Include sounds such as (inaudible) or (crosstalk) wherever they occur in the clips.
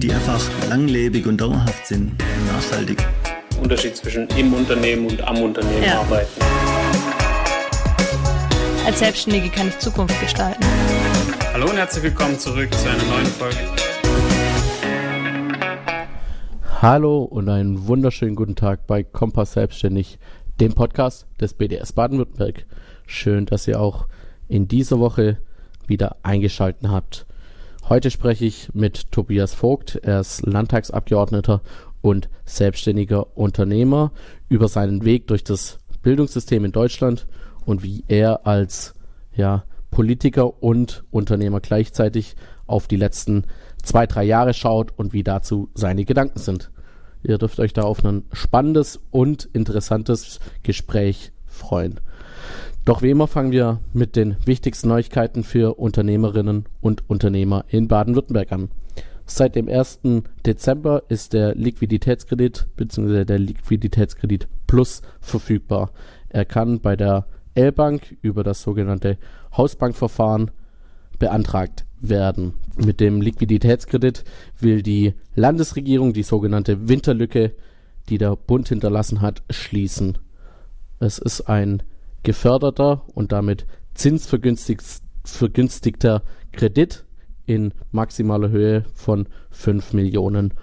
die einfach langlebig und dauerhaft sind und nachhaltig. Unterschied zwischen im Unternehmen und am Unternehmen ja. arbeiten. Als Selbstständige kann ich Zukunft gestalten. Hallo und herzlich willkommen zurück zu einer neuen Folge. Hallo und einen wunderschönen guten Tag bei Kompass Selbstständig, dem Podcast des BDS Baden-Württemberg. Schön, dass ihr auch in dieser Woche wieder eingeschaltet habt. Heute spreche ich mit Tobias Vogt. Er ist Landtagsabgeordneter und selbstständiger Unternehmer über seinen Weg durch das Bildungssystem in Deutschland und wie er als ja, Politiker und Unternehmer gleichzeitig auf die letzten zwei, drei Jahre schaut und wie dazu seine Gedanken sind. Ihr dürft euch da auf ein spannendes und interessantes Gespräch freuen. Doch wie immer fangen wir mit den wichtigsten Neuigkeiten für Unternehmerinnen und Unternehmer in Baden-Württemberg an. Seit dem 1. Dezember ist der Liquiditätskredit bzw. der Liquiditätskredit Plus verfügbar. Er kann bei der L-Bank über das sogenannte Hausbankverfahren beantragt werden. Mit dem Liquiditätskredit will die Landesregierung die sogenannte Winterlücke, die der Bund hinterlassen hat, schließen. Es ist ein geförderter und damit zinsvergünstigter Kredit in maximaler Höhe von 5 Millionen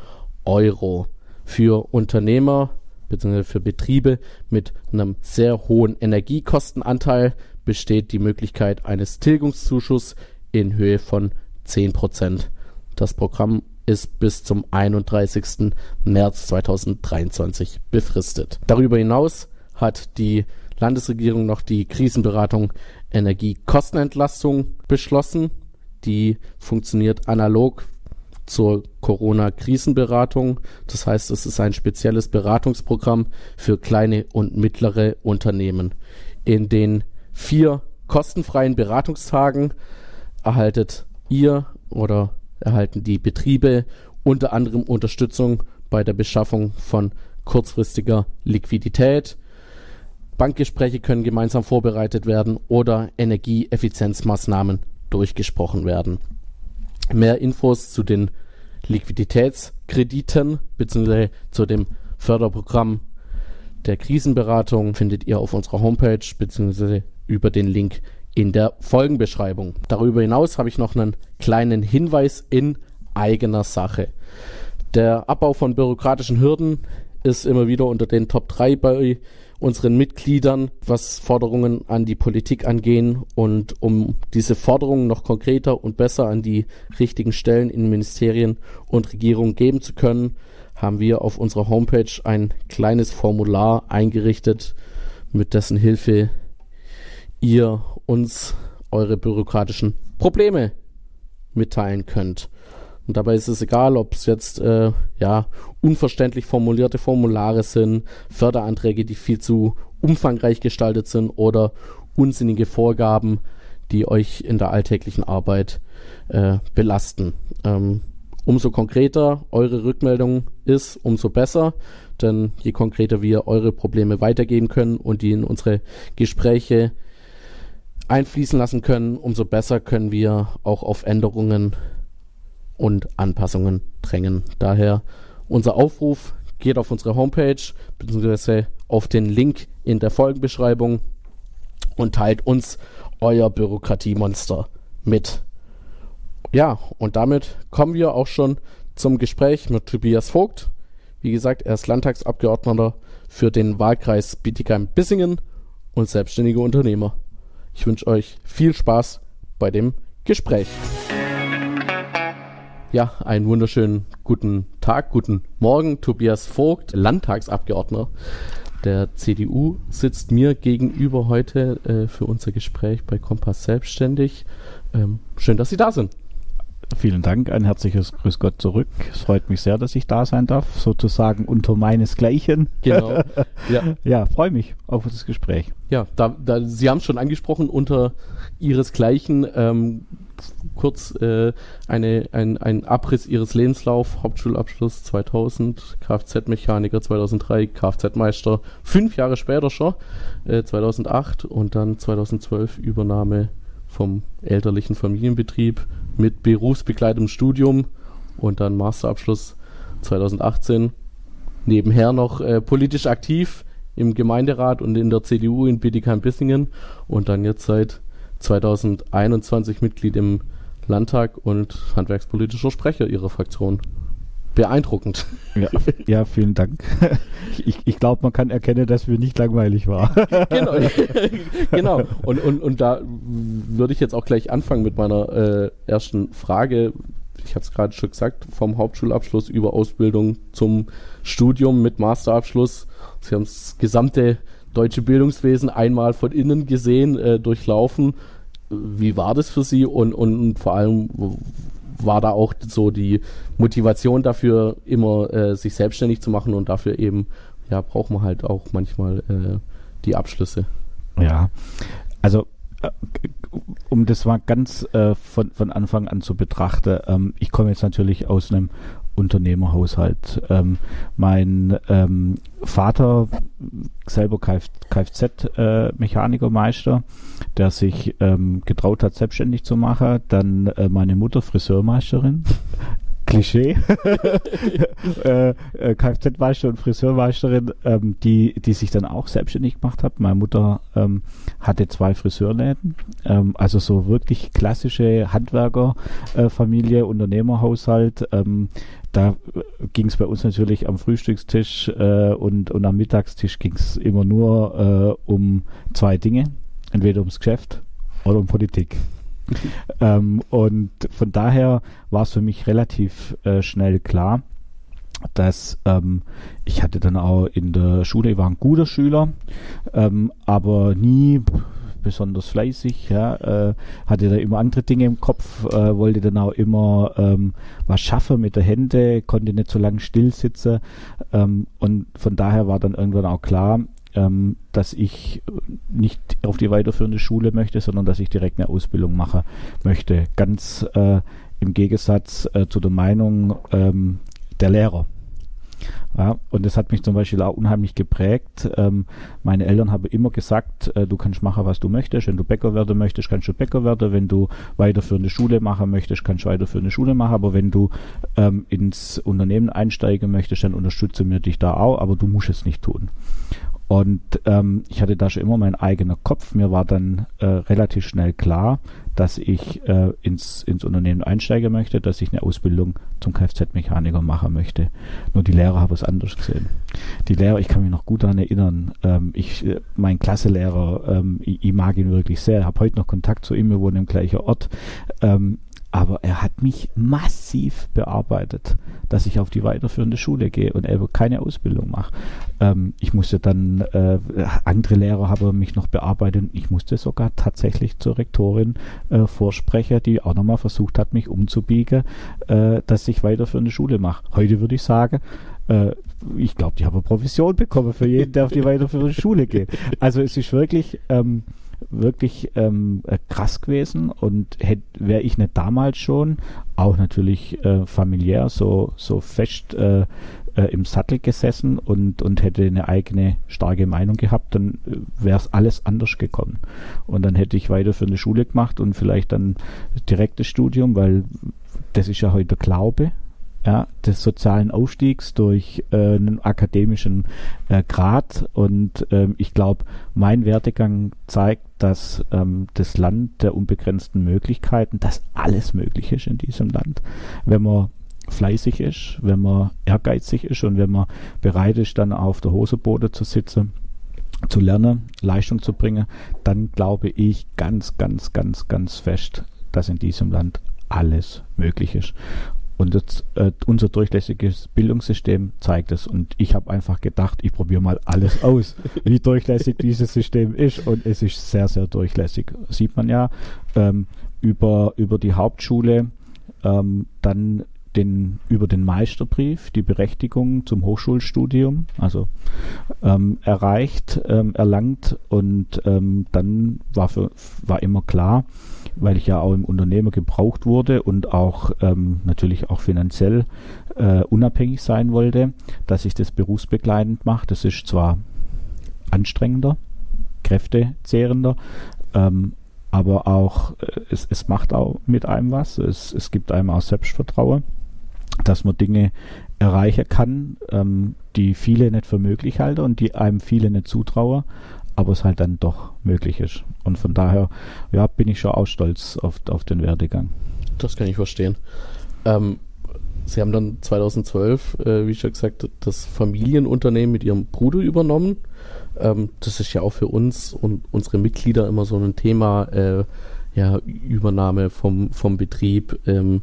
Euro. Für Unternehmer bzw. für Betriebe mit einem sehr hohen Energiekostenanteil besteht die Möglichkeit eines Tilgungszuschusses in Höhe von 10 Prozent. Das Programm ist bis zum 31. März 2023 befristet. Darüber hinaus hat die Landesregierung noch die Krisenberatung Energiekostenentlastung beschlossen. Die funktioniert analog zur Corona-Krisenberatung. Das heißt, es ist ein spezielles Beratungsprogramm für kleine und mittlere Unternehmen. In den vier kostenfreien Beratungstagen erhaltet ihr oder erhalten die Betriebe unter anderem Unterstützung bei der Beschaffung von kurzfristiger Liquidität, Bankgespräche können gemeinsam vorbereitet werden oder Energieeffizienzmaßnahmen durchgesprochen werden. Mehr Infos zu den Liquiditätskrediten bzw. zu dem Förderprogramm der Krisenberatung findet ihr auf unserer Homepage bzw. über den Link in der Folgenbeschreibung. Darüber hinaus habe ich noch einen kleinen Hinweis in eigener Sache. Der Abbau von bürokratischen Hürden ist immer wieder unter den Top 3 bei unseren Mitgliedern, was Forderungen an die Politik angehen. Und um diese Forderungen noch konkreter und besser an die richtigen Stellen in Ministerien und Regierungen geben zu können, haben wir auf unserer Homepage ein kleines Formular eingerichtet, mit dessen Hilfe ihr uns eure bürokratischen Probleme mitteilen könnt. Und dabei ist es egal, ob es jetzt äh, ja unverständlich formulierte Formulare sind, Förderanträge, die viel zu umfangreich gestaltet sind oder unsinnige Vorgaben, die euch in der alltäglichen Arbeit äh, belasten. Ähm, umso konkreter eure Rückmeldung ist, umso besser. Denn je konkreter wir eure Probleme weitergeben können und die in unsere Gespräche einfließen lassen können, umso besser können wir auch auf Änderungen und Anpassungen drängen. Daher unser Aufruf, geht auf unsere Homepage bzw. auf den Link in der Folgenbeschreibung und teilt uns euer Bürokratiemonster mit. Ja, und damit kommen wir auch schon zum Gespräch mit Tobias Vogt. Wie gesagt, er ist Landtagsabgeordneter für den Wahlkreis Bietigheim-Bissingen und selbstständiger Unternehmer. Ich wünsche euch viel Spaß bei dem Gespräch. Ja, einen wunderschönen guten Tag, guten Morgen. Tobias Vogt, Landtagsabgeordneter der CDU, sitzt mir gegenüber heute äh, für unser Gespräch bei Kompass Selbstständig. Ähm, schön, dass Sie da sind. Vielen Dank, ein herzliches Grüß Gott zurück. Es freut mich sehr, dass ich da sein darf, sozusagen unter meinesgleichen. Genau. (laughs) Ja, ja freue mich auf das Gespräch. Ja, da, da, Sie haben es schon angesprochen, unter Ihresgleichen. Ähm, kurz äh, eine, ein, ein Abriss Ihres Lebenslauf, Hauptschulabschluss 2000, Kfz-Mechaniker 2003, Kfz-Meister, fünf Jahre später schon, äh, 2008 und dann 2012 Übernahme vom elterlichen Familienbetrieb mit berufsbegleitendem Studium und dann Masterabschluss 2018. Nebenher noch äh, politisch aktiv im Gemeinderat und in der CDU in Bietigheim-Bissingen und dann jetzt seit 2021 Mitglied im Landtag und handwerkspolitischer Sprecher ihrer Fraktion. Beeindruckend. Ja, ja vielen Dank. Ich, ich glaube, man kann erkennen, dass mir nicht langweilig war. (laughs) genau. genau. Und, und, und da würde ich jetzt auch gleich anfangen mit meiner äh, ersten Frage. Ich habe es gerade schon gesagt, vom Hauptschulabschluss über Ausbildung zum Studium mit Masterabschluss. Sie haben das gesamte deutsche Bildungswesen einmal von innen gesehen, äh, durchlaufen. Wie war das für Sie und, und vor allem war da auch so die Motivation dafür, immer äh, sich selbstständig zu machen und dafür eben, ja, braucht man halt auch manchmal äh, die Abschlüsse. Ja, also äh, um das mal ganz äh, von, von Anfang an zu betrachten, ähm, ich komme jetzt natürlich aus einem Unternehmerhaushalt. Ähm, mein ähm, Vater, selber Kfz-Mechanikermeister, äh, der sich ähm, getraut hat, selbstständig zu machen. Dann äh, meine Mutter, Friseurmeisterin. (laughs) Klischee. (laughs) äh, äh, Kfz-Meister und Friseurmeisterin, ähm, die, die sich dann auch selbstständig gemacht hat. Meine Mutter ähm, hatte zwei Friseurläden, ähm, also so wirklich klassische Handwerkerfamilie, äh, Unternehmerhaushalt. Da ging es bei uns natürlich am Frühstückstisch äh, und, und am Mittagstisch ging es immer nur äh, um zwei Dinge, entweder ums Geschäft oder um Politik. (laughs) ähm, und von daher war es für mich relativ äh, schnell klar, dass ähm, ich hatte dann auch in der Schule, ich war ein guter Schüler, ähm, aber nie besonders fleißig, ja, äh, hatte da immer andere Dinge im Kopf, äh, wollte dann auch immer ähm, was schaffen mit der Hände, konnte nicht so lange still sitzen ähm, und von daher war dann irgendwann auch klar, ähm, dass ich nicht auf die weiterführende Schule möchte, sondern dass ich direkt eine Ausbildung machen möchte. Ganz äh, im Gegensatz äh, zu der Meinung ähm, der Lehrer. Ja, und das hat mich zum Beispiel auch unheimlich geprägt. Ähm, meine Eltern haben immer gesagt, äh, du kannst machen, was du möchtest. Wenn du Bäcker werden möchtest, kannst du Bäcker werden. Wenn du weiterführende Schule machen möchtest, kannst du weiterführende Schule machen. Aber wenn du ähm, ins Unternehmen einsteigen möchtest, dann unterstütze mir dich da auch, aber du musst es nicht tun. Und ähm, ich hatte da schon immer meinen eigenen Kopf. Mir war dann äh, relativ schnell klar, dass ich äh, ins, ins Unternehmen einsteigen möchte, dass ich eine Ausbildung zum Kfz-Mechaniker machen möchte. Nur die Lehrer haben es anders gesehen. Die Lehrer, ich kann mich noch gut daran erinnern, ähm, ich, äh, mein Klasselehrer, ähm, ich, ich, mag ihn wirklich sehr, habe heute noch Kontakt zu ihm, wir wohnen im gleichen Ort. Ähm, aber er hat mich massiv bearbeitet, dass ich auf die weiterführende Schule gehe und eben keine Ausbildung mache. Ähm, ich musste dann, äh, andere Lehrer haben mich noch bearbeitet. Ich musste sogar tatsächlich zur Rektorin äh, vorsprechen, die auch nochmal versucht hat, mich umzubiegen, äh, dass ich weiterführende Schule mache. Heute würde ich sagen, äh, ich glaube, die haben eine Provision bekommen für jeden, der auf die weiterführende Schule geht. Also es ist wirklich... Ähm, wirklich ähm, äh, krass gewesen und wäre ich nicht damals schon auch natürlich äh, familiär so so fest äh, äh, im Sattel gesessen und und hätte eine eigene starke Meinung gehabt, dann äh, wäre es alles anders gekommen. Und dann hätte ich weiter für eine Schule gemacht und vielleicht dann direktes Studium, weil das ist ja heute Glaube ja, des sozialen Aufstiegs durch äh, einen akademischen äh, Grad. Und ähm, ich glaube, mein Werdegang zeigt, dass ähm, das Land der unbegrenzten Möglichkeiten, dass alles möglich ist in diesem Land, wenn man fleißig ist, wenn man ehrgeizig ist und wenn man bereit ist, dann auf der Hoseboden zu sitzen zu lernen, Leistung zu bringen, dann glaube ich ganz, ganz, ganz, ganz fest, dass in diesem Land alles möglich ist. Und das, äh, unser durchlässiges Bildungssystem zeigt es. Und ich habe einfach gedacht, ich probiere mal alles (laughs) aus, wie durchlässig dieses System ist. Und es ist sehr, sehr durchlässig. Sieht man ja ähm, über, über die Hauptschule, ähm, dann den, über den Meisterbrief die Berechtigung zum Hochschulstudium, also ähm, erreicht, ähm, erlangt und ähm, dann war, für, war immer klar, weil ich ja auch im Unternehmen gebraucht wurde und auch ähm, natürlich auch finanziell äh, unabhängig sein wollte, dass ich das berufsbegleitend mache. Das ist zwar anstrengender, kräftezehrender, ähm, aber auch äh, es, es macht auch mit einem was. Es, es gibt einem auch Selbstvertrauen. dass man Dinge erreichen kann, ähm, die viele nicht für möglich halten und die einem viele nicht zutrauen, aber es halt dann doch möglich ist. Und von daher, ja, bin ich schon auch stolz auf, auf den Werdegang. Das kann ich verstehen. Ähm, Sie haben dann 2012, äh, wie schon gesagt, das Familienunternehmen mit Ihrem Bruder übernommen. Ähm, das ist ja auch für uns und unsere Mitglieder immer so ein Thema, äh, ja, Übernahme vom, vom Betrieb. Ähm,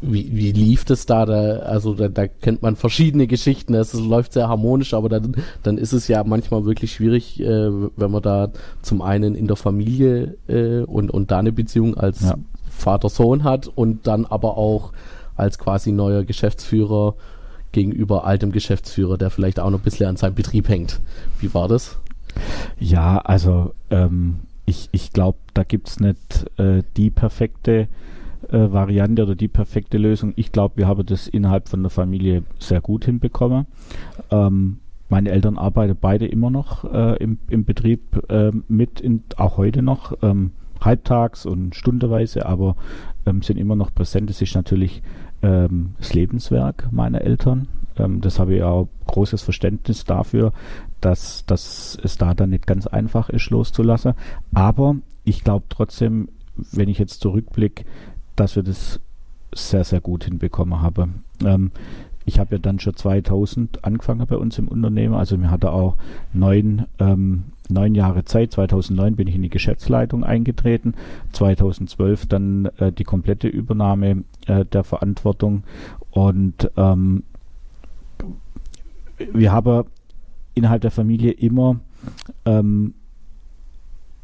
wie, wie lief das da? da also da, da kennt man verschiedene Geschichten. Es läuft sehr harmonisch, aber dann, dann ist es ja manchmal wirklich schwierig, äh, wenn man da zum einen in der Familie äh, und, und da eine Beziehung als ja. Vater-Sohn hat und dann aber auch als quasi neuer Geschäftsführer gegenüber altem Geschäftsführer, der vielleicht auch noch ein bisschen an seinem Betrieb hängt. Wie war das? Ja, also ähm, ich, ich glaube, da gibt es nicht äh, die perfekte äh, Variante oder die perfekte Lösung. Ich glaube, wir haben das innerhalb von der Familie sehr gut hinbekommen. Ähm, meine Eltern arbeiten beide immer noch äh, im, im Betrieb äh, mit, in, auch heute noch, ähm, halbtags und stundenweise, aber ähm, sind immer noch präsent. Das ist natürlich ähm, das Lebenswerk meiner Eltern. Ähm, das habe ich auch großes Verständnis dafür, dass, dass es da dann nicht ganz einfach ist, loszulassen. Aber ich glaube trotzdem, wenn ich jetzt zurückblicke, dass wir das sehr, sehr gut hinbekommen haben. Ähm, ich habe ja dann schon 2000 angefangen bei uns im Unternehmen. Also mir hatte auch neun, ähm, neun Jahre Zeit. 2009 bin ich in die Geschäftsleitung eingetreten. 2012 dann äh, die komplette Übernahme äh, der Verantwortung. Und ähm, wir haben innerhalb der Familie immer ähm,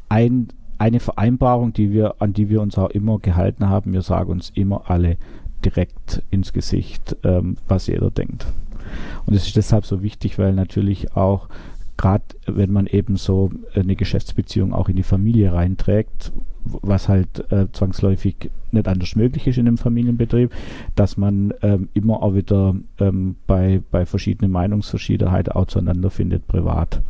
ein eine Vereinbarung, die wir, an die wir uns auch immer gehalten haben. Wir sagen uns immer alle direkt ins Gesicht, ähm, was jeder denkt. Und es ist deshalb so wichtig, weil natürlich auch gerade wenn man eben so eine Geschäftsbeziehung auch in die Familie reinträgt, was halt äh, zwangsläufig nicht anders möglich ist in einem Familienbetrieb, dass man ähm, immer auch wieder ähm, bei, bei verschiedenen Meinungsverschiedenheiten auch zueinander findet privat.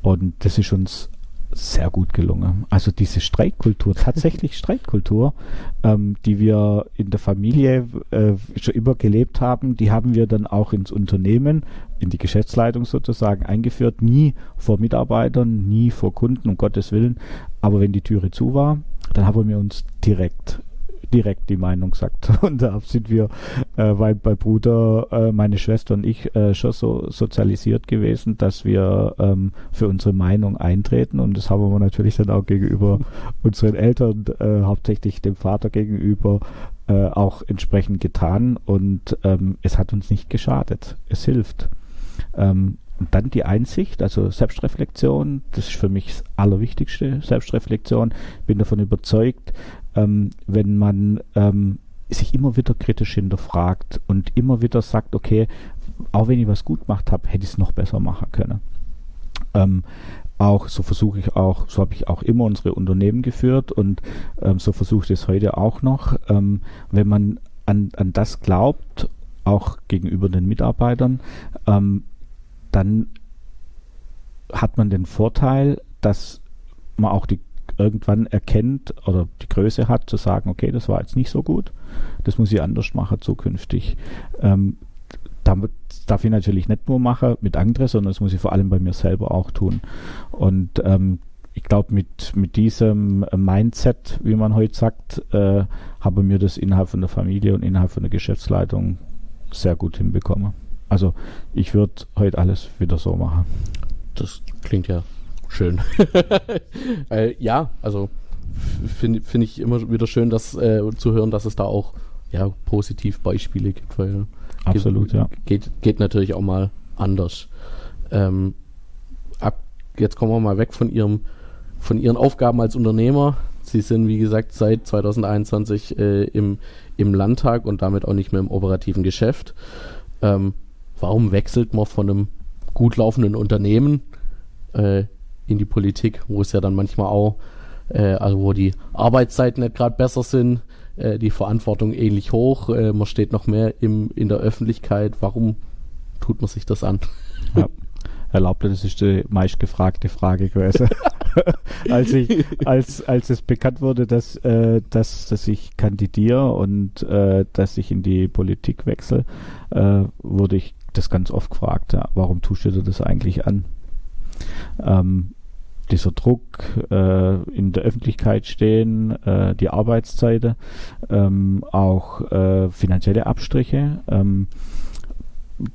Und das ist uns sehr gut gelungen. Also diese Streitkultur, tatsächlich (laughs) Streitkultur, ähm, die wir in der Familie äh, schon immer gelebt haben, die haben wir dann auch ins Unternehmen, in die Geschäftsleitung sozusagen eingeführt. Nie vor Mitarbeitern, nie vor Kunden, um Gottes Willen. Aber wenn die Türe zu war, dann haben wir uns direkt direkt die Meinung gesagt. (laughs) Und da sind wir, äh, weil bei Bruder, äh, meine Schwester und ich äh, schon so sozialisiert gewesen, dass wir ähm, für unsere Meinung eintreten. Und das haben wir natürlich dann auch gegenüber (laughs) unseren Eltern, äh, hauptsächlich dem Vater gegenüber, äh, auch entsprechend getan. Und ähm, es hat uns nicht geschadet. Es hilft. Ähm, und dann die Einsicht, also Selbstreflexion, das ist für mich das Allerwichtigste, Selbstreflexion. Bin davon überzeugt, ähm, wenn man ähm, sich immer wieder kritisch hinterfragt und immer wieder sagt, okay, auch wenn ich was gut gemacht habe, hätte ich es noch besser machen können. Ähm, auch so versuche ich auch, so habe ich auch immer unsere Unternehmen geführt und ähm, so versuche ich es heute auch noch. Ähm, wenn man an, an das glaubt, auch gegenüber den Mitarbeitern, ähm, dann hat man den Vorteil, dass man auch die irgendwann erkennt oder die Größe hat, zu sagen, okay, das war jetzt nicht so gut, das muss ich anders machen zukünftig. Ähm, damit darf ich natürlich nicht nur machen mit anderen, sondern das muss ich vor allem bei mir selber auch tun. Und ähm, ich glaube, mit, mit diesem Mindset, wie man heute sagt, äh, habe mir das innerhalb von der Familie und innerhalb von der Geschäftsleitung sehr gut hinbekommen. Also ich würde heute alles wieder so machen. Das klingt ja schön. (laughs) äh, ja, also finde find ich immer wieder schön, das äh, zu hören, dass es da auch ja, positiv Beispiele gibt, weil Absolut, geht, ja. Geht, geht natürlich auch mal anders. Ähm, ab, jetzt kommen wir mal weg von ihrem, von ihren Aufgaben als Unternehmer. Sie sind, wie gesagt, seit 2021 äh, im, im Landtag und damit auch nicht mehr im operativen Geschäft. Ähm, warum wechselt man von einem gut laufenden Unternehmen äh, in die Politik, wo es ja dann manchmal auch, äh, also wo die Arbeitszeiten nicht gerade besser sind, äh, die Verantwortung ähnlich hoch, äh, man steht noch mehr im, in der Öffentlichkeit. Warum tut man sich das an? Ja. Erlaubte, das ist die meistgefragte Frage gewesen. (laughs) als ich, als, als es bekannt wurde, dass, äh, dass, dass ich kandidiere und äh, dass ich in die Politik wechsle, äh, wurde ich das ganz oft gefragt, ja, warum tust du dir das eigentlich an? Ähm, dieser Druck äh, in der Öffentlichkeit stehen, äh, die Arbeitszeiten, ähm, auch äh, finanzielle Abstriche. Ähm,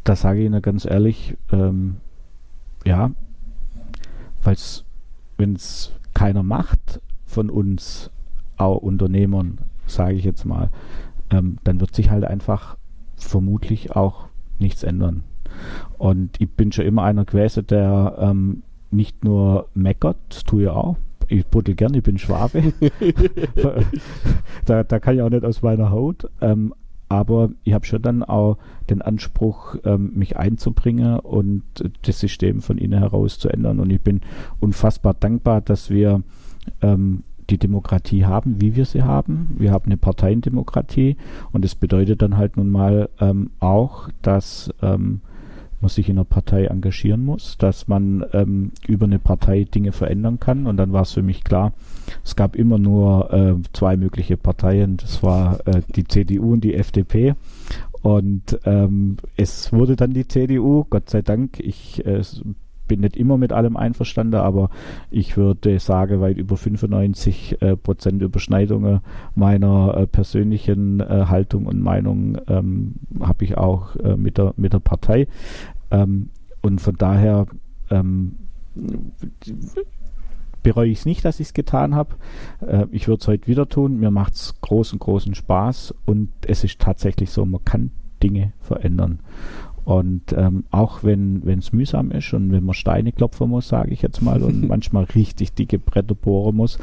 da sage ich Ihnen ganz ehrlich, ähm, ja, weil wenn es keiner macht von uns, auch Unternehmern, sage ich jetzt mal, ähm, dann wird sich halt einfach vermutlich auch nichts ändern. Und ich bin schon immer einer gewesen, der ähm, nicht nur meckert, das tue ich auch. Ich buddel gern, ich bin Schwabe. (laughs) da, da kann ich auch nicht aus meiner Haut. Ähm, aber ich habe schon dann auch den Anspruch, ähm, mich einzubringen und das System von innen heraus zu ändern. Und ich bin unfassbar dankbar, dass wir ähm, die Demokratie haben, wie wir sie haben. Wir haben eine Parteiendemokratie und das bedeutet dann halt nun mal ähm, auch, dass ähm, man sich in einer Partei engagieren muss, dass man ähm, über eine Partei Dinge verändern kann. Und dann war es für mich klar, es gab immer nur äh, zwei mögliche Parteien. Das war äh, die CDU und die FDP. Und ähm, es wurde dann die CDU, Gott sei Dank. Ich äh, bin nicht immer mit allem einverstanden, aber ich würde sagen, weit über 95 äh, Prozent Überschneidungen meiner äh, persönlichen äh, Haltung und Meinung ähm, habe ich auch äh, mit, der, mit der Partei. Ähm, und von daher ähm, bereue ich es nicht, dass ich es getan habe. Äh, ich würde es heute wieder tun. Mir macht es großen, großen Spaß und es ist tatsächlich so, man kann Dinge verändern. Und ähm, auch wenn es mühsam ist und wenn man Steine klopfen muss, sage ich jetzt mal, und (laughs) manchmal richtig dicke Bretter bohren muss,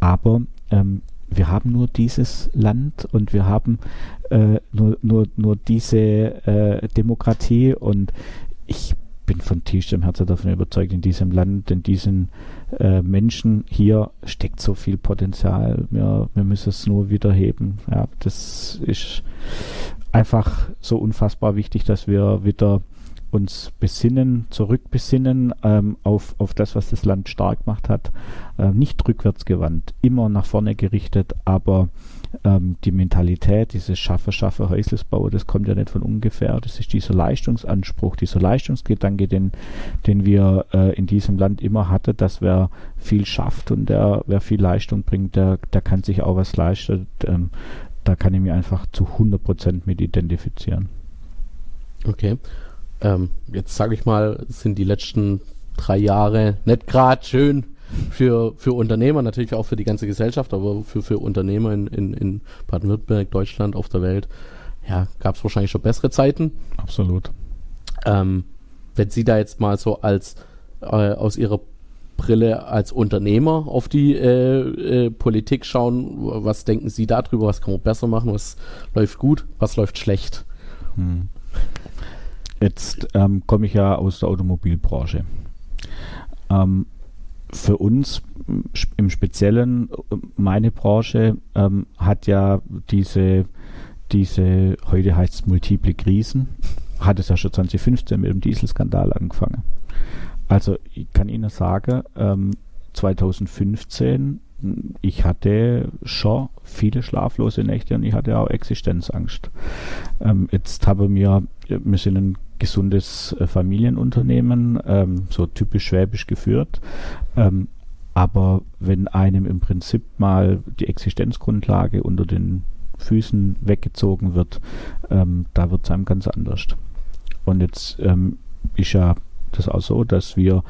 aber ähm, wir haben nur dieses Land und wir haben äh, nur, nur, nur diese äh, Demokratie. Und ich bin von tiefstem Herzen davon überzeugt, in diesem Land, in diesen äh, Menschen hier steckt so viel Potenzial. Wir, wir müssen es nur wieder heben. Ja, das ist einfach so unfassbar wichtig, dass wir wieder uns besinnen, zurückbesinnen ähm, auf, auf das, was das Land stark gemacht hat. Ähm, nicht rückwärtsgewandt, immer nach vorne gerichtet, aber ähm, die Mentalität, dieses Schaffe, Schaffe, Häuslesbau, das kommt ja nicht von ungefähr. Das ist dieser Leistungsanspruch, dieser Leistungsgedanke, den, den wir äh, in diesem Land immer hatten, dass wer viel schafft und der, wer viel Leistung bringt, der, der kann sich auch was leisten. Ähm, da kann ich mich einfach zu 100% mit identifizieren. Okay. Ähm, jetzt sage ich mal, sind die letzten drei Jahre nicht gerade schön für, für Unternehmer, natürlich auch für die ganze Gesellschaft, aber für, für Unternehmer in, in, in Baden-Württemberg, Deutschland, auf der Welt, ja, gab es wahrscheinlich schon bessere Zeiten. Absolut. Ähm, wenn Sie da jetzt mal so als äh, aus Ihrer Brille als Unternehmer auf die äh, äh, Politik schauen. Was denken Sie darüber? Was kann man besser machen? Was läuft gut? Was läuft schlecht? Hm. Jetzt ähm, komme ich ja aus der Automobilbranche. Ähm, für uns im Speziellen, meine Branche ähm, hat ja diese, diese, heute heißt es multiple Krisen, hat es ja schon 2015 mit dem Dieselskandal angefangen. Also ich kann Ihnen sagen, ähm, 2015, ich hatte schon viele schlaflose Nächte und ich hatte auch Existenzangst. Ähm, jetzt haben wir, wir sind ein gesundes äh, Familienunternehmen, ähm, so typisch schwäbisch geführt. Ähm, aber wenn einem im Prinzip mal die Existenzgrundlage unter den Füßen weggezogen wird, ähm, da wird es einem ganz anders. Und jetzt ähm, ist ja das auch so, dass wir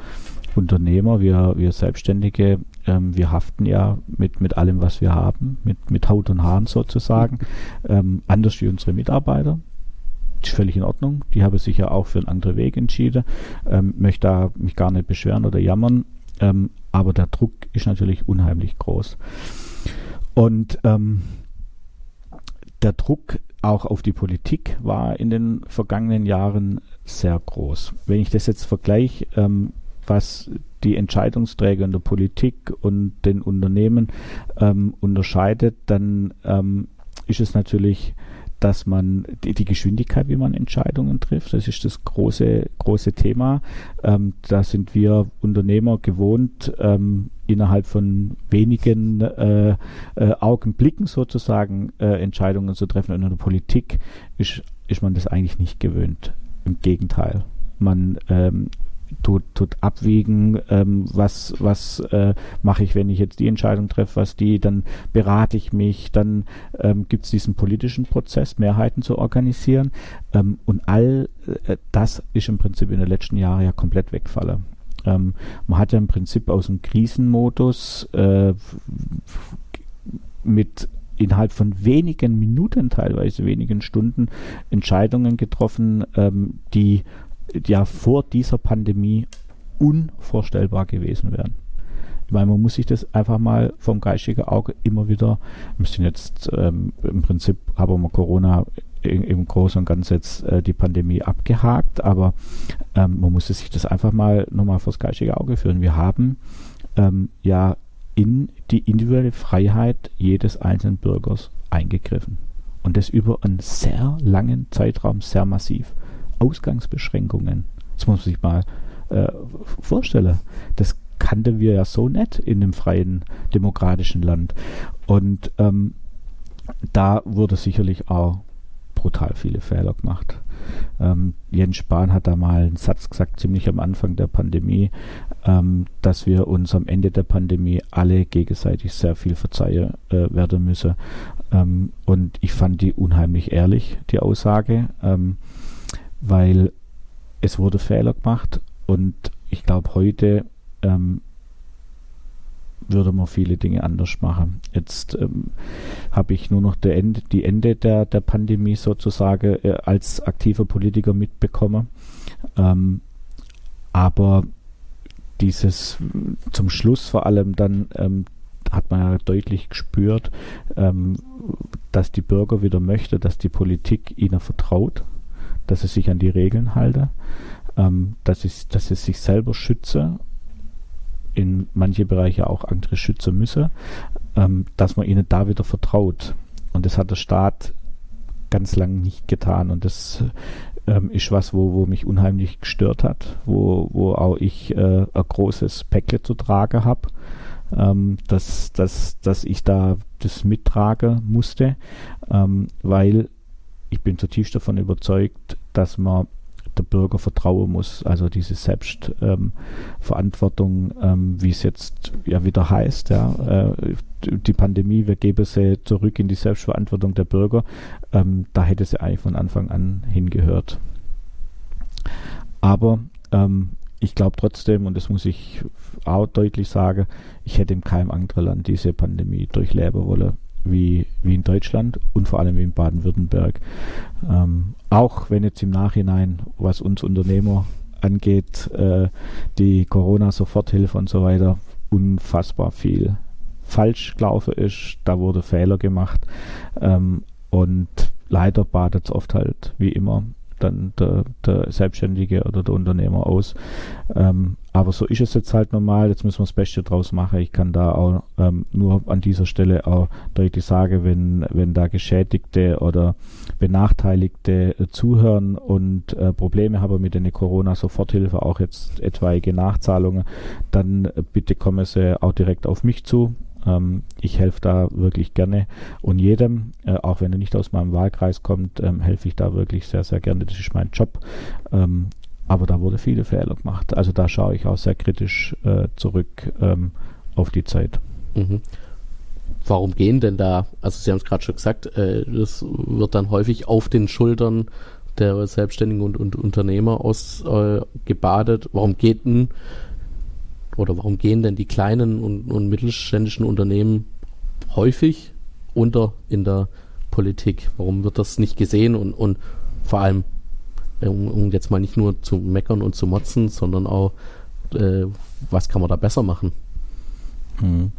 Unternehmer, wir, wir Selbstständige, ähm, wir haften ja mit, mit allem, was wir haben, mit, mit Haut und Haaren sozusagen, (laughs) ähm, anders wie unsere Mitarbeiter. Völlig in Ordnung. Die haben sich ja auch für einen anderen Weg entschieden. Ähm, möchte da mich gar nicht beschweren oder jammern. Ähm, aber der Druck ist natürlich unheimlich groß. Und ähm, der Druck auch auf die Politik war in den vergangenen Jahren sehr groß. Wenn ich das jetzt vergleiche, ähm, was die Entscheidungsträger in der Politik und den Unternehmen ähm, unterscheidet, dann ähm, ist es natürlich dass man die, die, Geschwindigkeit, wie man Entscheidungen trifft, das ist das große, große Thema. Ähm, da sind wir Unternehmer gewohnt, ähm, innerhalb von wenigen äh, äh, Augenblicken sozusagen äh, Entscheidungen zu treffen. Und in der Politik ist, ist man das eigentlich nicht gewöhnt. Im Gegenteil. Man ähm, tut, tut abwiegen, ähm, was, was äh, mache ich, wenn ich jetzt die Entscheidung treffe, was die, dann berate ich mich, dann ähm, gibt es diesen politischen Prozess, Mehrheiten zu organisieren. Ähm, und all äh, das ist im Prinzip in den letzten Jahren ja komplett wegfallen. Ähm, man hat ja im Prinzip aus dem Krisenmodus äh, mit innerhalb von wenigen Minuten, teilweise wenigen Stunden, Entscheidungen getroffen, ähm, die ja vor dieser Pandemie unvorstellbar gewesen wären. Meine, man muss sich das einfach mal vom geistigen Auge immer wieder, wir müssen jetzt ähm, im Prinzip haben wir Corona im, Großen und Ganzen jetzt äh, die Pandemie abgehakt, aber ähm, man muss sich das einfach mal nochmal vors geistige Auge führen. Wir haben ähm, ja in die individuelle Freiheit jedes einzelnen Bürgers eingegriffen. Und das über einen sehr langen Zeitraum, sehr massiv. Ausgangsbeschränkungen. Das muss man sich mal äh, vorstellen. Das kannten wir ja so nett in einem freien demokratischen Land. Und ähm, da wurde sicherlich auch brutal viele Fehler gemacht. Ähm, Jens Spahn hat da mal einen Satz gesagt, ziemlich am Anfang der Pandemie, ähm, dass wir uns am Ende der Pandemie alle gegenseitig sehr viel verzeihen äh, werden müssen. Ähm, und ich fand die unheimlich ehrlich, die Aussage. Weil es wurde Fehler gemacht und ich glaube, heute ähm, würde man viele Dinge anders machen. Jetzt ähm, habe ich nur noch Ende, die Ende der, der Pandemie sozusagen äh, als aktiver Politiker mitbekommen. Ähm, aber dieses zum Schluss vor allem dann ähm, hat man ja deutlich gespürt, ähm, dass die Bürger wieder möchten, dass die Politik ihnen vertraut dass es sich an die Regeln halte, ähm, dass, es, dass es sich selber schütze, in manche Bereiche auch andere schützen müsse, ähm, dass man ihnen da wieder vertraut. Und das hat der Staat ganz lang nicht getan. Und das ähm, ist was, wo, wo mich unheimlich gestört hat, wo, wo auch ich äh, ein großes Päckle zu tragen habe, ähm, dass, dass, dass ich da das mittragen musste, ähm, weil ich bin zutiefst davon überzeugt, dass man der Bürger vertrauen muss. Also diese Selbstverantwortung, ähm, ähm, wie es jetzt ja wieder heißt, ja, äh, die Pandemie, wir geben sie zurück in die Selbstverantwortung der Bürger. Ähm, da hätte sie eigentlich von Anfang an hingehört. Aber ähm, ich glaube trotzdem, und das muss ich auch deutlich sagen, ich hätte in keinem anderen Land diese Pandemie durchleben wollen wie, wie in Deutschland und vor allem wie in Baden-Württemberg. Ähm, auch wenn jetzt im Nachhinein, was uns Unternehmer angeht, äh, die Corona-Soforthilfe und so weiter, unfassbar viel falsch gelaufen ist. Da wurde Fehler gemacht. Ähm, und leider badet es oft halt wie immer dann der, der Selbstständige oder der Unternehmer aus. Ähm, aber so ist es jetzt halt normal. Jetzt müssen wir das Beste draus machen. Ich kann da auch ähm, nur an dieser Stelle auch deutlich sagen, wenn, wenn da Geschädigte oder Benachteiligte äh, zuhören und äh, Probleme haben mit der Corona-Soforthilfe, auch jetzt etwaige Nachzahlungen, dann äh, bitte kommen sie auch direkt auf mich zu. Ähm, ich helfe da wirklich gerne und jedem, äh, auch wenn er nicht aus meinem Wahlkreis kommt, ähm, helfe ich da wirklich sehr, sehr gerne. Das ist mein Job. Ähm, aber da wurde viele Fehler gemacht. Also da schaue ich auch sehr kritisch äh, zurück ähm, auf die Zeit. Mhm. Warum gehen denn da, also Sie haben es gerade schon gesagt, äh, das wird dann häufig auf den Schultern der Selbstständigen und, und Unternehmer ausgebadet. Äh, Warum geht denn oder warum gehen denn die kleinen und, und mittelständischen Unternehmen häufig unter in der Politik? Warum wird das nicht gesehen und, und vor allem, um, um jetzt mal nicht nur zu meckern und zu motzen, sondern auch, äh, was kann man da besser machen? Hm.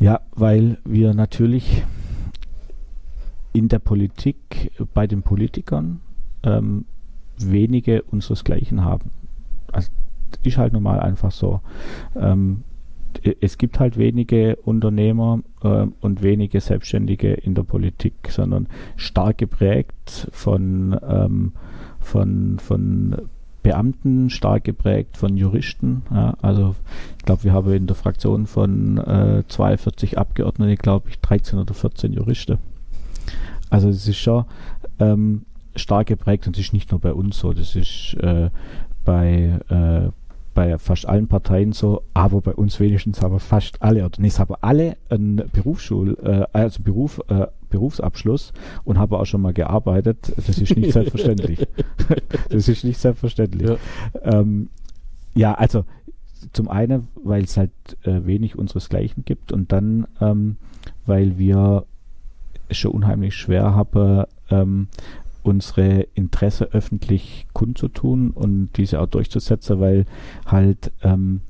Ja, weil wir natürlich in der Politik, bei den Politikern, ähm, wenige unseresgleichen haben. Also ist halt normal einfach so. Ähm, es gibt halt wenige Unternehmer äh, und wenige Selbstständige in der Politik, sondern stark geprägt von, ähm, von, von Beamten, stark geprägt von Juristen. Ja, also ich glaube, wir haben in der Fraktion von äh, 42 Abgeordneten, glaube ich, 13 oder 14 Juristen. Also es ist schon ähm, stark geprägt und es ist nicht nur bei uns so, das ist äh, bei, äh, bei fast allen Parteien so, aber bei uns wenigstens haben fast alle, oder nicht, haben alle einen Berufsschul, äh, also Beruf, äh, Berufsabschluss und habe auch schon mal gearbeitet. Das ist nicht (laughs) selbstverständlich. das ist nicht selbstverständlich. Ja, ähm, ja also zum einen, weil es halt äh, wenig unseresgleichen gibt und dann, ähm, weil wir es schon unheimlich schwer haben, ähm, unsere Interesse öffentlich kundzutun und diese auch durchzusetzen, weil halt ähm,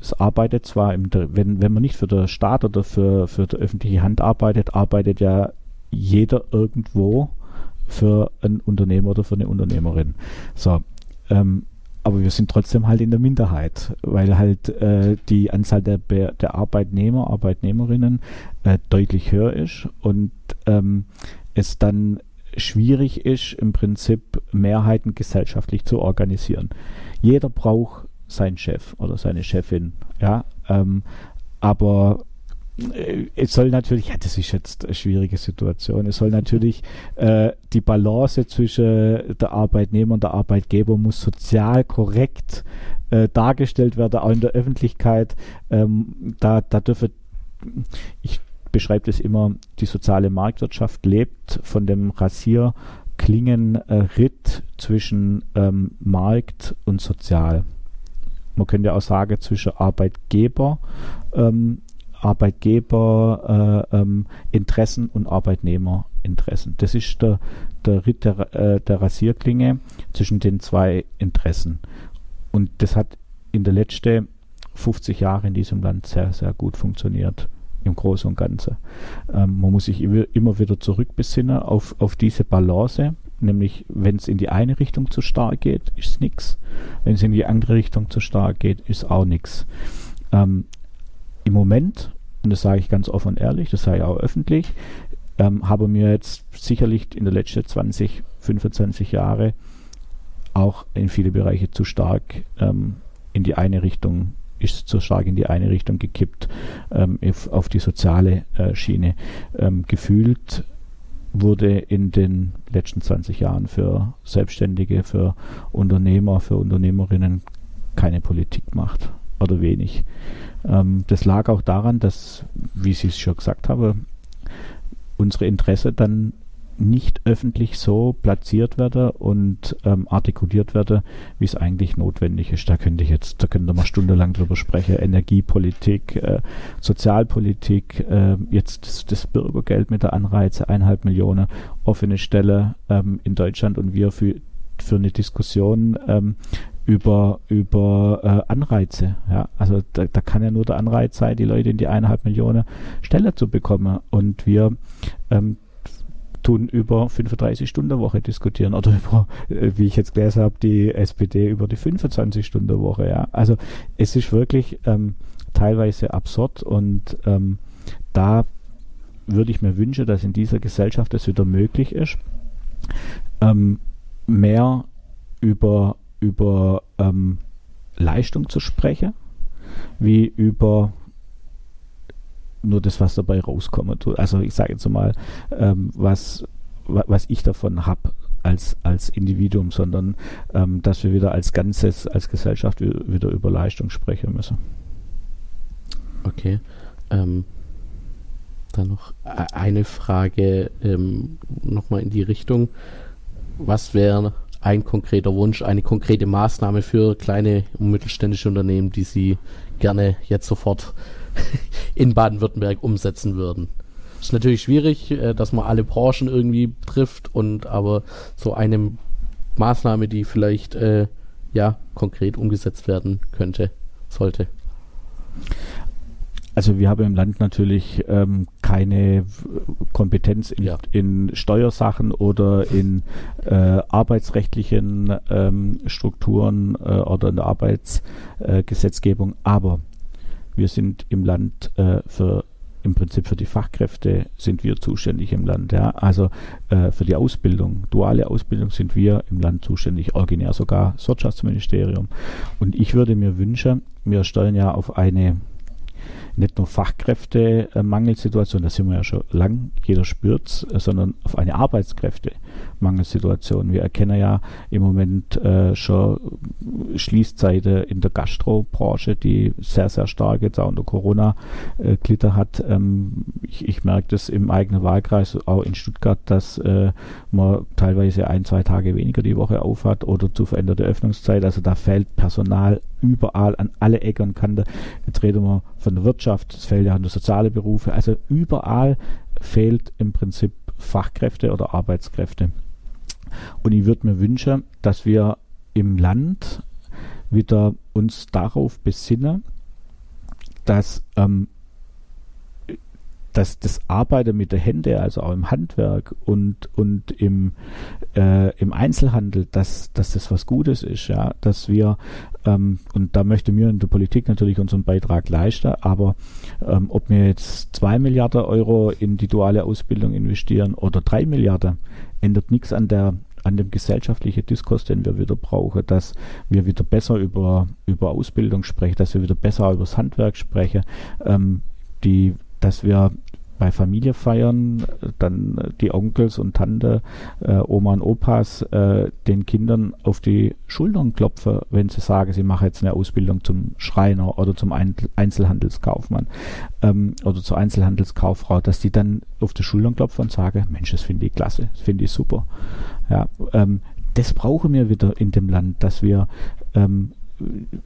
es arbeitet zwar, im, wenn, wenn man nicht für den Staat oder für, für die öffentliche Hand arbeitet, arbeitet ja jeder irgendwo für ein Unternehmer oder für eine Unternehmerin. So, ähm, aber wir sind trotzdem halt in der Minderheit, weil halt äh, die Anzahl der, der Arbeitnehmer, Arbeitnehmerinnen äh, deutlich höher ist und ähm, es dann schwierig ist, im Prinzip Mehrheiten gesellschaftlich zu organisieren. Jeder braucht seinen Chef oder seine Chefin, ja, ähm, aber äh, es soll natürlich, ja, das ist jetzt eine schwierige Situation, es soll natürlich äh, die Balance zwischen der Arbeitnehmer und der Arbeitgeber muss sozial korrekt äh, dargestellt werden, auch in der Öffentlichkeit. Ähm, da, da dürfe ich beschreibt es immer, die soziale Marktwirtschaft lebt von dem Rasierklingenritt zwischen ähm, Markt und Sozial. Man könnte auch sagen, zwischen Arbeitgeber, ähm, Arbeitgeberinteressen äh, ähm, und Arbeitnehmerinteressen. Das ist der, der Ritt der, äh, der Rasierklinge zwischen den zwei Interessen. Und das hat in den letzten 50 Jahren in diesem Land sehr, sehr gut funktioniert im Großen und Ganzen. Ähm, man muss sich immer wieder zurückbesinnen auf, auf diese Balance, nämlich wenn es in die eine Richtung zu stark geht, ist nichts. Wenn es in die andere Richtung zu stark geht, ist auch nichts. Ähm, Im Moment, und das sage ich ganz offen und ehrlich, das sage ich auch öffentlich, ähm, habe mir jetzt sicherlich in den letzten 20, 25 Jahren auch in viele Bereiche zu stark ähm, in die eine Richtung ist zu stark in die eine Richtung gekippt, ähm, auf die soziale äh, Schiene. Ähm, gefühlt wurde in den letzten 20 Jahren für Selbstständige, für Unternehmer, für Unternehmerinnen keine Politik gemacht oder wenig. Ähm, das lag auch daran, dass, wie Sie es schon gesagt haben, unsere Interesse dann nicht öffentlich so platziert werde und ähm, artikuliert werde, wie es eigentlich notwendig ist. Da könnte ich jetzt, da könnte man stundenlang drüber sprechen. Energiepolitik, äh, Sozialpolitik, äh, jetzt das, das, Bürgergeld mit der Anreize, eineinhalb Millionen offene Stelle ähm, in Deutschland und wir für, für eine Diskussion ähm, über, über äh, Anreize. Ja? Also da, da kann ja nur der Anreiz sein, die Leute in die eineinhalb Millionen Stelle zu bekommen. Und wir ähm, tun über 35-Stunden-Woche diskutieren oder über, äh, wie ich jetzt gelesen habe, die SPD über die 25-Stunden-Woche. Ja. Also es ist wirklich ähm, teilweise absurd und ähm, da würde ich mir wünschen, dass in dieser Gesellschaft es wieder möglich ist, ähm, mehr über, über ähm, Leistung zu sprechen, wie über nur das, was dabei rauskommt. Also ich sage jetzt mal, ähm, was, was ich davon habe als, als Individuum, sondern ähm, dass wir wieder als Ganzes, als Gesellschaft wieder über Leistung sprechen müssen. Okay. Ähm, dann noch eine Frage ähm, nochmal in die Richtung. Was wäre ein konkreter Wunsch, eine konkrete Maßnahme für kleine und mittelständische Unternehmen, die Sie gerne jetzt sofort (laughs) in Baden-Württemberg umsetzen würden. Ist natürlich schwierig, äh, dass man alle Branchen irgendwie trifft und aber so eine Maßnahme, die vielleicht äh, ja konkret umgesetzt werden könnte, sollte. Also wir haben im Land natürlich ähm, keine Kompetenz in, ja. in, Steuersachen oder in äh, arbeitsrechtlichen ähm, Strukturen äh, oder in der Arbeitsgesetzgebung, aber wir sind im Land äh, für im Prinzip für die Fachkräfte sind wir zuständig im Land. Ja? Also äh, für die Ausbildung, duale Ausbildung sind wir im Land zuständig, originär sogar das Wirtschaftsministerium. Und ich würde mir wünschen, wir steuern ja auf eine nicht nur Fachkräftemangelsituation, da sind wir ja schon lang, jeder spürt es, sondern auf eine Arbeitskräftemangelsituation. Wir erkennen ja im Moment äh, schon Schließzeiten in der Gastrobranche, die sehr, sehr stark jetzt auch unter Corona äh, glitter hat. Ähm, ich, ich merke das im eigenen Wahlkreis, auch in Stuttgart, dass äh, man teilweise ein, zwei Tage weniger die Woche aufhat oder zu veränderte Öffnungszeit. Also da fällt Personal überall an alle Ecken und Kanten. Jetzt reden wir von der Wirtschaft, es fehlt ja an der soziale Berufe. Also überall fehlt im Prinzip Fachkräfte oder Arbeitskräfte. Und ich würde mir wünschen, dass wir im Land wieder uns darauf besinnen, dass ähm, dass das Arbeiten mit der Hände, also auch im Handwerk und, und im, äh, im Einzelhandel, dass, dass das was Gutes ist, ja, dass wir, ähm, und da möchte mir in der Politik natürlich unseren Beitrag leisten, aber ähm, ob wir jetzt zwei Milliarden Euro in die duale Ausbildung investieren oder drei Milliarden, ändert nichts an der an dem gesellschaftlichen Diskurs, den wir wieder brauchen, dass wir wieder besser über, über Ausbildung sprechen, dass wir wieder besser über das Handwerk sprechen, ähm, die, dass wir bei Familie feiern, dann die Onkels und Tante, äh, Oma und Opas äh, den Kindern auf die Schultern klopfen, wenn sie sagen, sie machen jetzt eine Ausbildung zum Schreiner oder zum Einzelhandelskaufmann ähm, oder zur Einzelhandelskauffrau, dass die dann auf die Schultern klopfen und sagen, Mensch, das finde ich klasse, das finde ich super. Ja, ähm, das brauchen wir wieder in dem Land, dass wir ähm,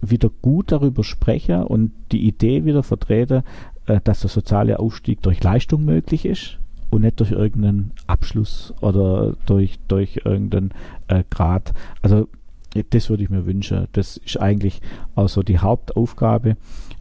wieder gut darüber sprechen und die Idee wieder vertreten, äh, dass der soziale Aufstieg durch Leistung möglich ist und nicht durch irgendeinen Abschluss oder durch, durch irgendeinen äh, Grad. Also das würde ich mir wünschen. Das ist eigentlich auch so die Hauptaufgabe.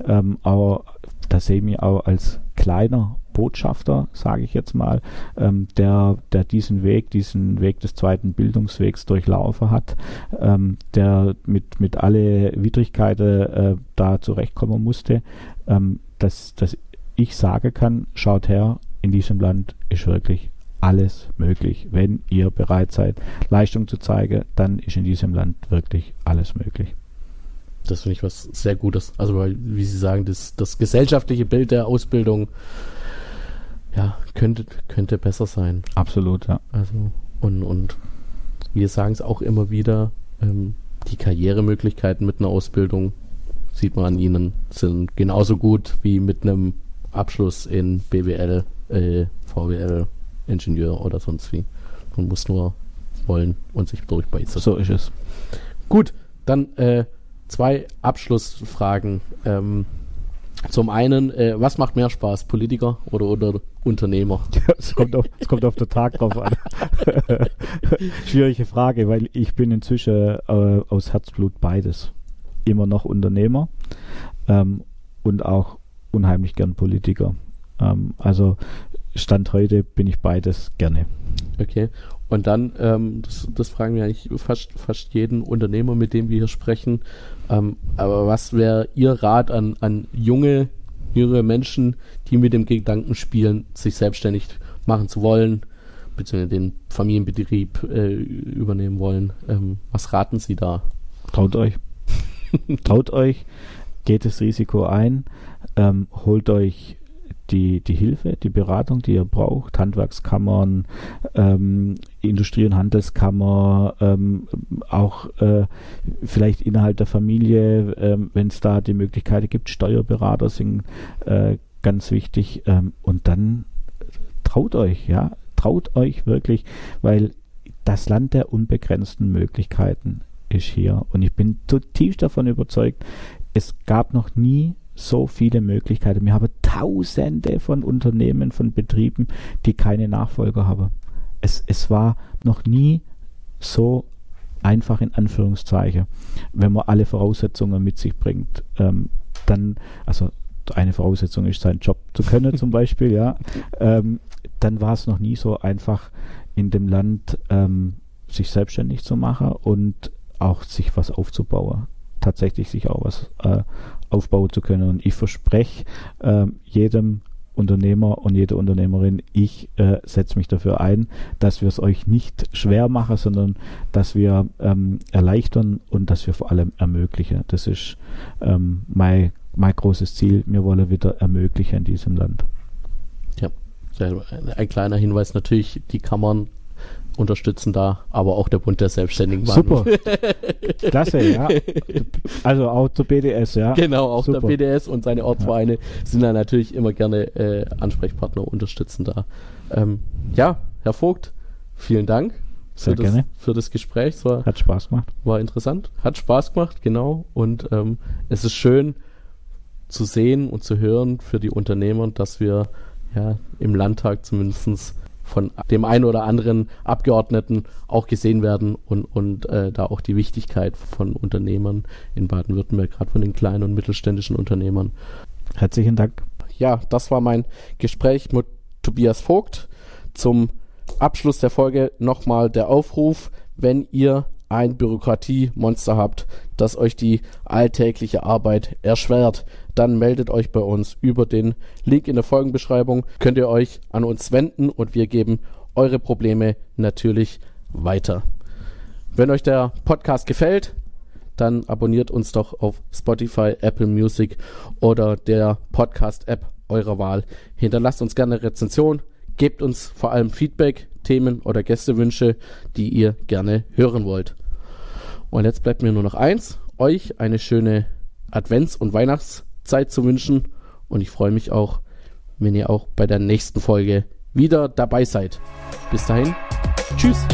Ähm, aber da sehe ich mich auch als kleiner Botschafter, sage ich jetzt mal, ähm, der, der diesen Weg, diesen Weg des zweiten Bildungswegs durchlaufen hat, ähm, der mit, mit alle Widrigkeiten äh, da zurechtkommen musste, ähm, dass, dass ich sagen kann, schaut her, in diesem Land ist wirklich alles möglich. Wenn ihr bereit seid, Leistung zu zeigen, dann ist in diesem Land wirklich alles möglich. Das finde ich was sehr Gutes. Also, weil, wie Sie sagen, das, das gesellschaftliche Bild der Ausbildung ja, könnte, könnte besser sein. Absolut, ja. Also, und, und wir sagen es auch immer wieder, ähm, die Karrieremöglichkeiten mit einer Ausbildung, sieht man an ihnen, sind genauso gut wie mit einem Abschluss in BWL, äh, VWL, Ingenieur oder sonst wie. Man muss nur wollen und sich durchbeißen. So ist es. Gut, dann äh, zwei Abschlussfragen. Ähm, zum einen, äh, was macht mehr Spaß, Politiker oder, oder Unternehmer? (laughs) Es kommt, auf, es kommt auf den Tag drauf an. (laughs) Schwierige Frage, weil ich bin inzwischen äh, aus Herzblut beides. Immer noch Unternehmer ähm, und auch unheimlich gern Politiker. Ähm, also Stand heute bin ich beides gerne. Okay. Und dann, ähm, das, das, fragen wir eigentlich fast, fast jeden Unternehmer, mit dem wir hier sprechen. Ähm, aber was wäre Ihr Rat an, an junge, jüngere Menschen, die mit dem Gedanken spielen, sich selbstständig machen zu wollen, beziehungsweise den Familienbetrieb äh, übernehmen wollen? Ähm, was raten Sie da? Traut euch. (laughs) Traut euch, geht das Risiko ein, ähm, holt euch die, die Hilfe, die Beratung, die ihr braucht, Handwerkskammern, ähm, Industrie- und Handelskammer, ähm, auch äh, vielleicht innerhalb der Familie, ähm, wenn es da die Möglichkeit gibt, Steuerberater sind äh, ganz wichtig. Ähm, und dann traut euch, ja, traut euch wirklich, weil das Land der unbegrenzten Möglichkeiten ist hier. Und ich bin zutiefst davon überzeugt, es gab noch nie so viele Möglichkeiten. Wir haben tausende von Unternehmen, von Betrieben, die keine Nachfolger haben. Es, es war noch nie so einfach in Anführungszeichen, wenn man alle Voraussetzungen mit sich bringt. Ähm, dann, also eine Voraussetzung ist, seinen Job zu können zum (laughs) Beispiel, ja. Ähm, dann war es noch nie so einfach in dem Land, ähm, sich selbstständig zu machen und auch sich was aufzubauen. tatsächlich sich auch was äh, aufbauen zu können. Und ich verspreche äh, jedem Unternehmer und jede Unternehmerin, ich äh, setze mich dafür ein, dass wir es euch nicht schwer machen, sondern dass wir ähm, erleichtern und dass wir vor allem ermöglichen. Das ist ähm, mein, mein großes Ziel. Wir wollen wieder ermöglichen in diesem Land. Ja, ein kleiner Hinweis natürlich, die Kammern unterstützen da, aber auch der Bund der Selbstständigen. Super. (laughs) Klasse, ja. Also auch zur BDS, ja. Genau, auch Super. der BDS und seine Ortsvereine ja. sind da natürlich immer gerne äh, Ansprechpartner, unterstützen da. Ähm, ja, Herr Vogt, vielen Dank. Sehr für gerne. Das, für das Gespräch. War, Hat Spaß gemacht. War interessant. Hat Spaß gemacht, genau. Und ähm, es ist schön zu sehen und zu hören für die Unternehmer, dass wir ja im Landtag zumindest von dem einen oder anderen Abgeordneten auch gesehen werden und, und äh, da auch die Wichtigkeit von Unternehmern in Baden-Württemberg, gerade von den kleinen und mittelständischen Unternehmern. Herzlichen Dank. Ja, das war mein Gespräch mit Tobias Vogt. Zum Abschluss der Folge nochmal der Aufruf, wenn ihr ein Bürokratiemonster habt, das euch die alltägliche Arbeit erschwert, dann meldet euch bei uns über den Link in der Folgenbeschreibung. Könnt ihr euch an uns wenden und wir geben eure Probleme natürlich weiter. Wenn euch der Podcast gefällt, dann abonniert uns doch auf Spotify, Apple Music oder der Podcast-App eurer Wahl. Hinterlasst uns gerne Rezension, gebt uns vor allem Feedback, Themen oder Gästewünsche, die ihr gerne hören wollt. Und jetzt bleibt mir nur noch eins, euch eine schöne Advents- und Weihnachtszeit zu wünschen. Und ich freue mich auch, wenn ihr auch bei der nächsten Folge wieder dabei seid. Bis dahin, tschüss.